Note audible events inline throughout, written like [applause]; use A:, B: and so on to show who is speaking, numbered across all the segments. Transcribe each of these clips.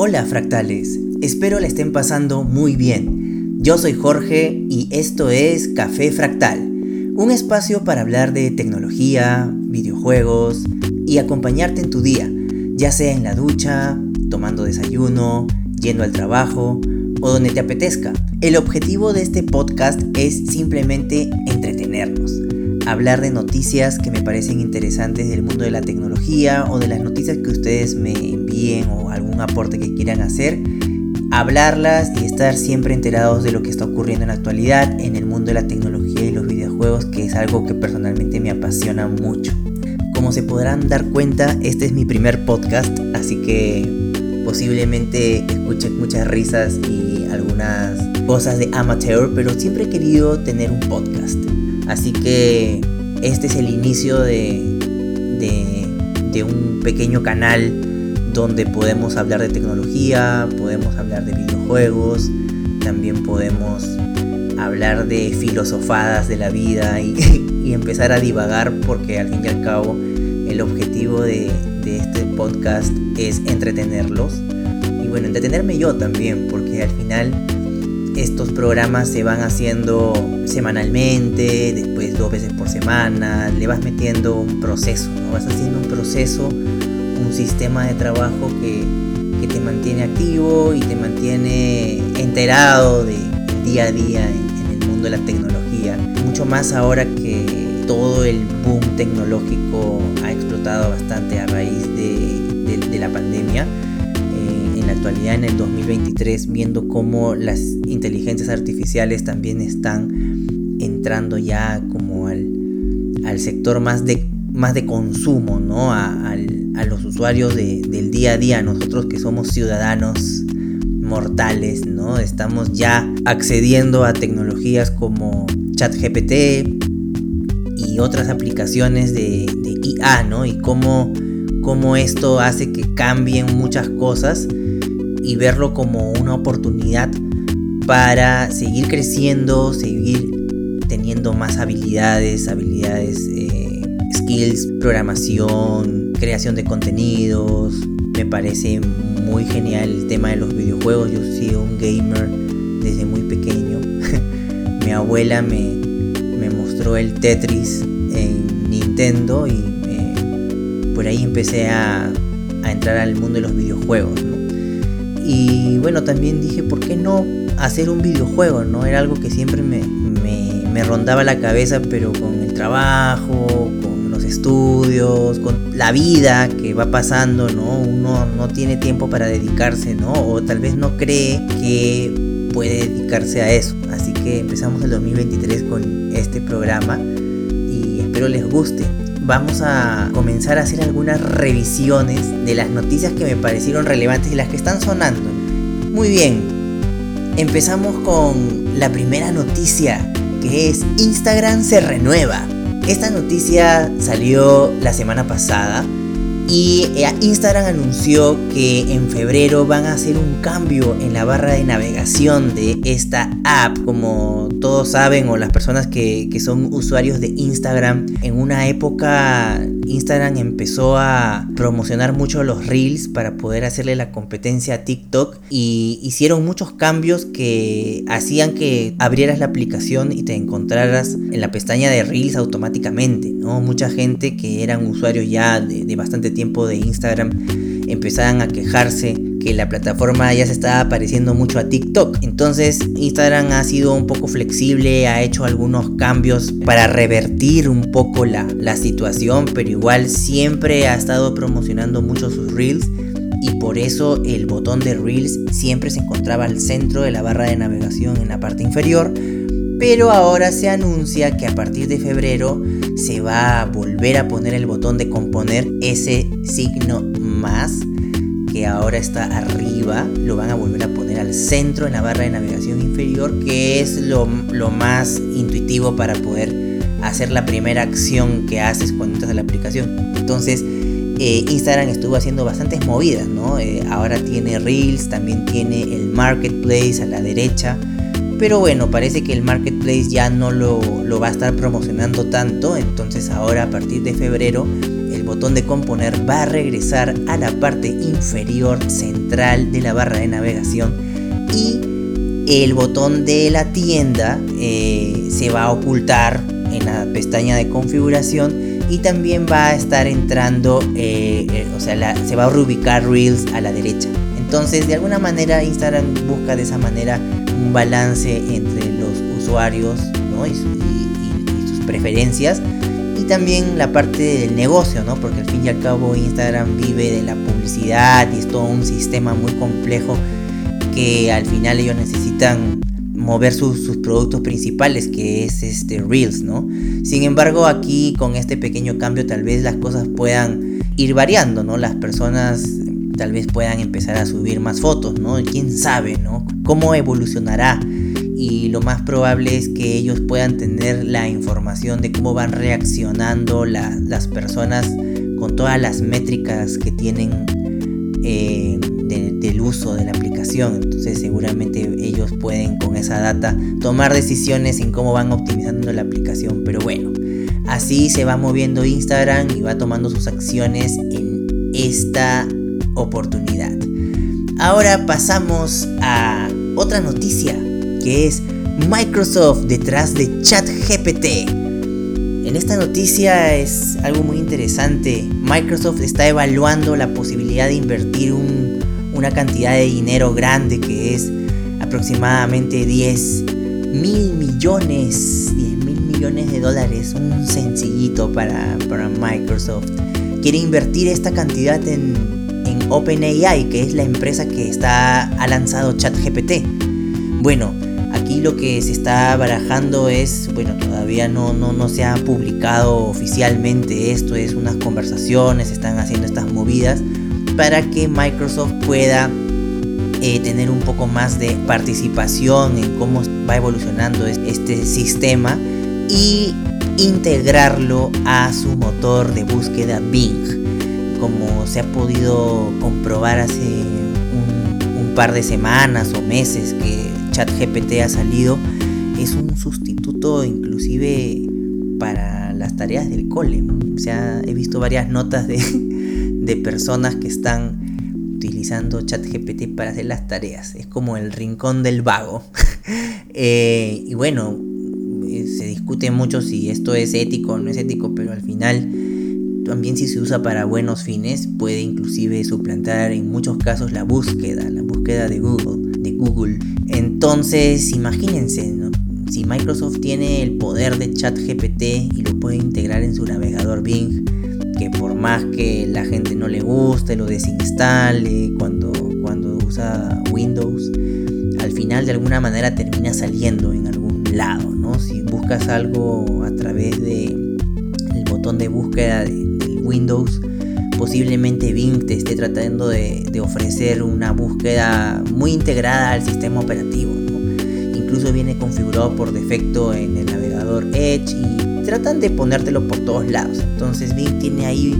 A: Hola fractales, espero la estén pasando muy bien. Yo soy Jorge y esto es Café Fractal, un espacio para hablar de tecnología, videojuegos y acompañarte en tu día, ya sea en la ducha, tomando desayuno, yendo al trabajo o donde te apetezca. El objetivo de este podcast es simplemente entretenernos hablar de noticias que me parecen interesantes del mundo de la tecnología o de las noticias que ustedes me envíen o algún aporte que quieran hacer, hablarlas y estar siempre enterados de lo que está ocurriendo en la actualidad en el mundo de la tecnología y los videojuegos, que es algo que personalmente me apasiona mucho. Como se podrán dar cuenta, este es mi primer podcast, así que posiblemente escuchen muchas risas y algunas cosas de amateur, pero siempre he querido tener un podcast. Así que este es el inicio de, de, un pequeño canal donde podemos hablar de tecnología, podemos hablar de videojuegos, también podemos hablar de filosofadas de la vida [laughs] y, empezar a divagar porque al fin y al cabo el objetivo de, de, este podcast es entretenerlos. Y bueno, entretenerme yo también porque al final estos programas se van haciendo semanalmente, después dos veces por semana, le vas metiendo un proceso, vas haciendo un proceso, un sistema de trabajo que, te mantiene activo y te mantiene enterado del día a día en, el mundo de la tecnología. Mucho más ahora que todo el boom tecnológico ha explotado bastante a raíz de la pandemia la actualidad en el 2023 viendo cómo las inteligencias artificiales también están entrando ya como al, al sector más de, más de consumo, ¿no? A, los usuarios del día a día, nosotros que somos ciudadanos mortales, ¿no? Estamos ya accediendo a tecnologías como ChatGPT y otras aplicaciones de, de IA, ¿no? Y cómo, cómo esto hace que cambien muchas cosas y verlo como una oportunidad para seguir creciendo, seguir teniendo más habilidades, habilidades, eh, skills, programación, creación de contenidos. Me parece muy genial el tema de los videojuegos. Yo soy un gamer desde muy pequeño. [laughs] Mi abuela me, me, mostró el Tetris en Nintendo y por ahí empecé a, a entrar al mundo de los videojuegos. Y bueno, también dije, ¿por qué no hacer un videojuego? ¿no? Era algo que siempre me, me, rondaba la cabeza, pero con el trabajo, con los estudios, con la vida que va pasando, ¿no? Uno no tiene tiempo para dedicarse, ¿no? O tal vez no cree que puede dedicarse a eso. Así que empezamos el 2023 con este programa y espero les guste vamos a comenzar a hacer algunas revisiones de las noticias que me parecieron relevantes y las que están sonando. Muy bien, empezamos con la primera noticia, que es Instagram se renueva. Esta noticia salió la semana pasada y eh, Instagram anunció que en febrero van a hacer un cambio en la barra de navegación de esta app. Como todos saben o las personas que, que son usuarios de Instagram, en una época Instagram empezó a promocionar mucho los reels para poder hacerle la competencia a TikTok y hicieron muchos cambios que hacían que abrieras la aplicación y te encontraras en la pestaña de reels automáticamente. ¿no? Mucha gente que eran usuarios ya de, de bastante tiempo tiempo de Instagram empezaban a quejarse que la plataforma ya se estaba pareciendo mucho a TikTok. Entonces Instagram ha sido un poco flexible, ha hecho algunos cambios para revertir un poco la, la situación, pero igual siempre ha estado promocionando mucho sus reels y por eso el botón de reels siempre se encontraba al centro de la barra de navegación en la parte inferior pero ahora se anuncia que a partir de febrero se va a volver a poner el botón de componer ese signo más que ahora está arriba, lo van a volver a poner al centro en la barra de navegación inferior, que es lo, más intuitivo para poder hacer la primera acción que haces cuando entras a la aplicación. Entonces, eh, Instagram estuvo haciendo bastantes movidas, ¿no? Eh, ahora tiene Reels, también tiene el Marketplace a la derecha pero bueno, parece que el marketplace ya no lo, va a estar promocionando tanto. Entonces ahora a partir de febrero el botón de componer va a regresar a la parte inferior central de la barra de navegación y el botón de la tienda eh, se va a ocultar en la pestaña de configuración y también va a estar entrando, eh, eh, o sea, se va a reubicar Reels a la derecha. Entonces, de alguna manera, Instagram busca de esa manera un balance entre los usuarios y, sus preferencias y también la parte del negocio, ¿no? Porque al fin y al cabo Instagram vive de la publicidad y es todo un sistema muy complejo que al final ellos necesitan mover sus, productos principales que es este Reels, ¿no? Sin embargo, aquí con este pequeño cambio tal vez las cosas puedan ir variando, ¿no? Las personas tal vez puedan empezar a subir más fotos, ¿no? Quién sabe, ¿no? Cómo evolucionará y lo más probable es que ellos puedan tener la información de cómo van reaccionando las personas con todas las métricas que tienen eh, del uso de la aplicación. Entonces seguramente ellos pueden con esa data tomar decisiones en cómo van optimizando la aplicación. Pero bueno, así se va moviendo Instagram y va tomando sus acciones en esta oportunidad. Ahora pasamos a otra noticia que es Microsoft detrás de ChatGPT. En esta noticia es algo muy interesante. Microsoft está evaluando la posibilidad de invertir una cantidad de dinero grande que es aproximadamente 10 mil millones, 10 mil millones de dólares, un sencillito para, para Microsoft. Quiere invertir esta cantidad en, en OpenAI, que es la empresa que está, ha lanzado ChatGPT. Bueno, Aquí lo que se está barajando es, bueno, todavía no, no, no se ha publicado oficialmente esto, es unas conversaciones, están haciendo estas movidas para que Microsoft pueda eh, tener un poco más de participación en cómo va evolucionando este sistema y integrarlo a su motor de búsqueda Bing. Como se ha podido comprobar hace un, par de semanas o meses que ChatGPT ha salido, es un sustituto inclusive para las tareas del cole. O sea, he visto varias notas de, [laughs] de personas que están utilizando ChatGPT para hacer las tareas. Es como el rincón del vago. [laughs] Eh, y bueno, eh, se discute mucho si esto es ético o no es ético, pero al final también si se usa para buenos fines puede inclusive suplantar en muchos casos la búsqueda, la búsqueda de Google, de Google. Entonces, imagínense, si Microsoft tiene el poder de ChatGPT y lo puede integrar en su navegador Bing, que por más que la gente no le guste, lo desinstale cuando, cuando usa Windows, al final de alguna manera termina saliendo en algún lado, ¿no? Si buscas algo a través de el botón de búsqueda de, del Windows, posiblemente Bing te esté tratando de, ofrecer una búsqueda muy integrada al sistema operativo. Incluso viene configurado por defecto en el navegador Edge y tratan de ponértelo por todos lados. Entonces Bing tiene ahí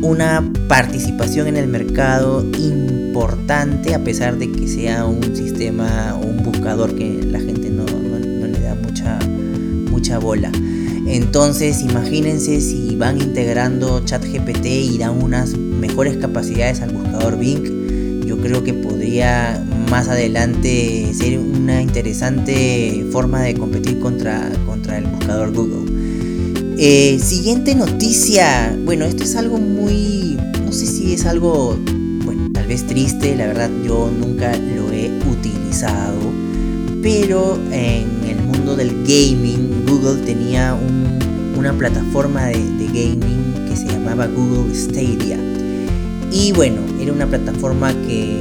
A: una participación en el mercado importante a pesar de que sea un sistema o un buscador que la gente no, no le da mucha, mucha bola. Entonces imagínense si van integrando ChatGPT y dan unas mejores capacidades al buscador Bing. Yo creo que podría más adelante ser una interesante forma de competir contra, contra el buscador Google. Eh, siguiente noticia. Bueno, esto es algo muy... No sé si es algo, bueno, tal vez triste. La verdad yo nunca lo he utilizado. Pero en el mundo del gaming Google tenía una plataforma de, gaming que se llamaba Google Stadia. Y bueno, era una plataforma que,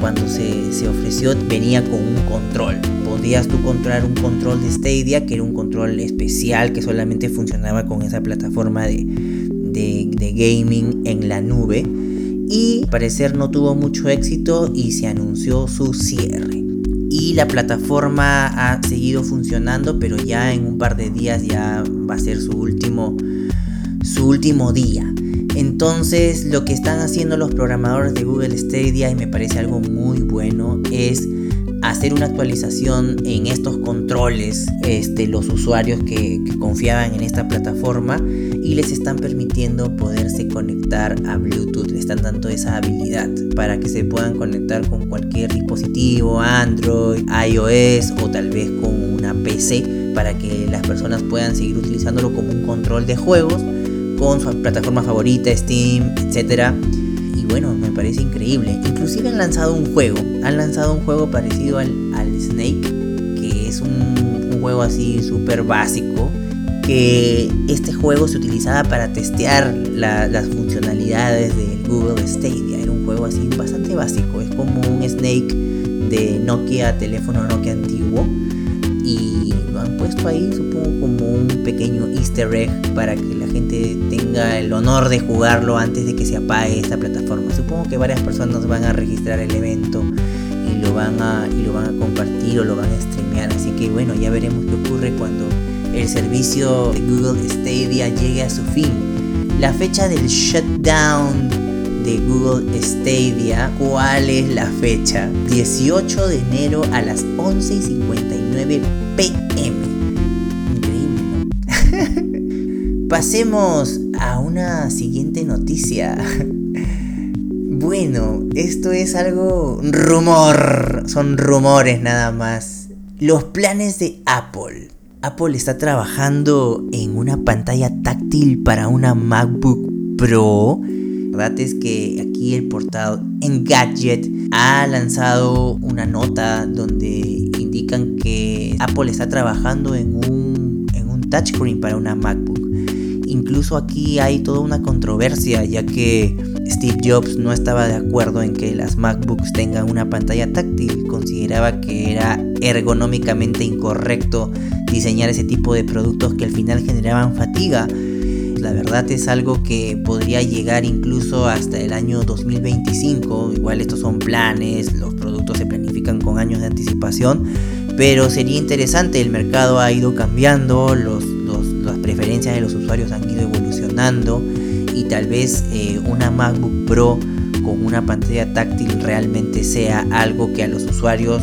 A: cuando se, ofreció venía con un control. Podías tú comprar un control de Stadia, que era un control especial que solamente funcionaba con esa plataforma de, de gaming en la nube. Y al parecer no tuvo mucho éxito y se anunció su cierre y la plataforma ha seguido funcionando, pero ya en un par de días ya va a ser su último, su último día. Entonces lo que están haciendo los programadores de Google Stadia y me parece algo muy bueno es hacer una actualización en estos controles, este, los usuarios que, que confiaban en esta plataforma y les están permitiendo poderse conectar a Bluetooth, le están dando esa habilidad para que se puedan conectar con cualquier dispositivo, Android, iOS o tal vez con una PC para que las personas puedan seguir utilizándolo como un control de juegos con su plataforma favorita, Steam, etc. Y bueno, me parece increíble. Inclusive han lanzado un juego, han lanzado un juego parecido al, Snake, que es un, un juego así súper básico que este juego se utilizaba para testear las funcionalidades del Google Stadia. Era un juego así bastante básico, es como un Snake de Nokia, teléfono Nokia antiguo. Y lo han puesto ahí, supongo, como un pequeño easter egg para que la gente tenga el honor de jugarlo antes de que se apague esta plataforma. Supongo que varias personas van a registrar el evento y lo van a, y lo van a compartir o lo van a streamear. Así que bueno, ya veremos qué ocurre cuando el servicio de Google Stadia llegue a su fin. La fecha del shutdown de Google Stadia, ¿cuál es la fecha? 18 de enero a las 11.59 pm. Increíble, [laughs] Pasemos a una siguiente noticia. [laughs] Bueno, esto es algo rumor, son rumores nada más. Los planes de Apple Apple está trabajando en una pantalla táctil para una MacBook Pro. La verdad es que aquí el portal Engadget ha lanzado una nota donde indican que Apple está trabajando en un, en un touchscreen para una MacBook. Incluso aquí hay toda una controversia ya que Steve Jobs no estaba de acuerdo en que las MacBooks tengan una pantalla táctil, consideraba que era ergonómicamente incorrecto diseñar ese tipo de productos que al final generaban fatiga. La verdad es algo que podría llegar incluso hasta el año 2025. Igual estos son planes, los productos se planifican con años de anticipación. Pero sería interesante, el mercado ha ido cambiando, los, las preferencias de los usuarios han ido evolucionando y tal vez eh, una MacBook Pro con una pantalla táctil realmente sea algo que a los usuarios,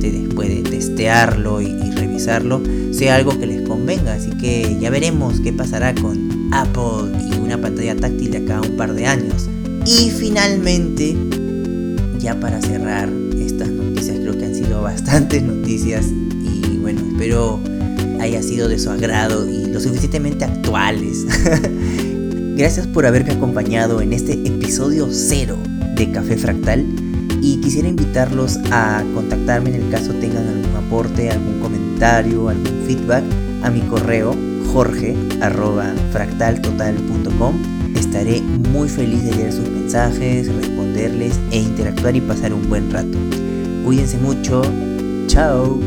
A: después de testearlo y revisarlo, sea algo que les convenga. Así que ya veremos qué pasará con Apple y una pantalla táctil de acá un par de años. Y finalmente, ya para cerrar estas noticias, creo que han sido bastantes [laughs] noticias y bueno, espero haya sido de su agrado y lo suficientemente actuales. [laughs] Gracias por haberme acompañado en este episodio cero de Café Fractal y quisiera invitarlos a contactarme en el caso tengan algún aporte, algún comentario, algún feedback a mi correo jorge.fractaltotal.com. Estaré muy feliz de leer sus mensajes, responderles e interactuar y pasar un buen rato. Cuídense mucho. Chao.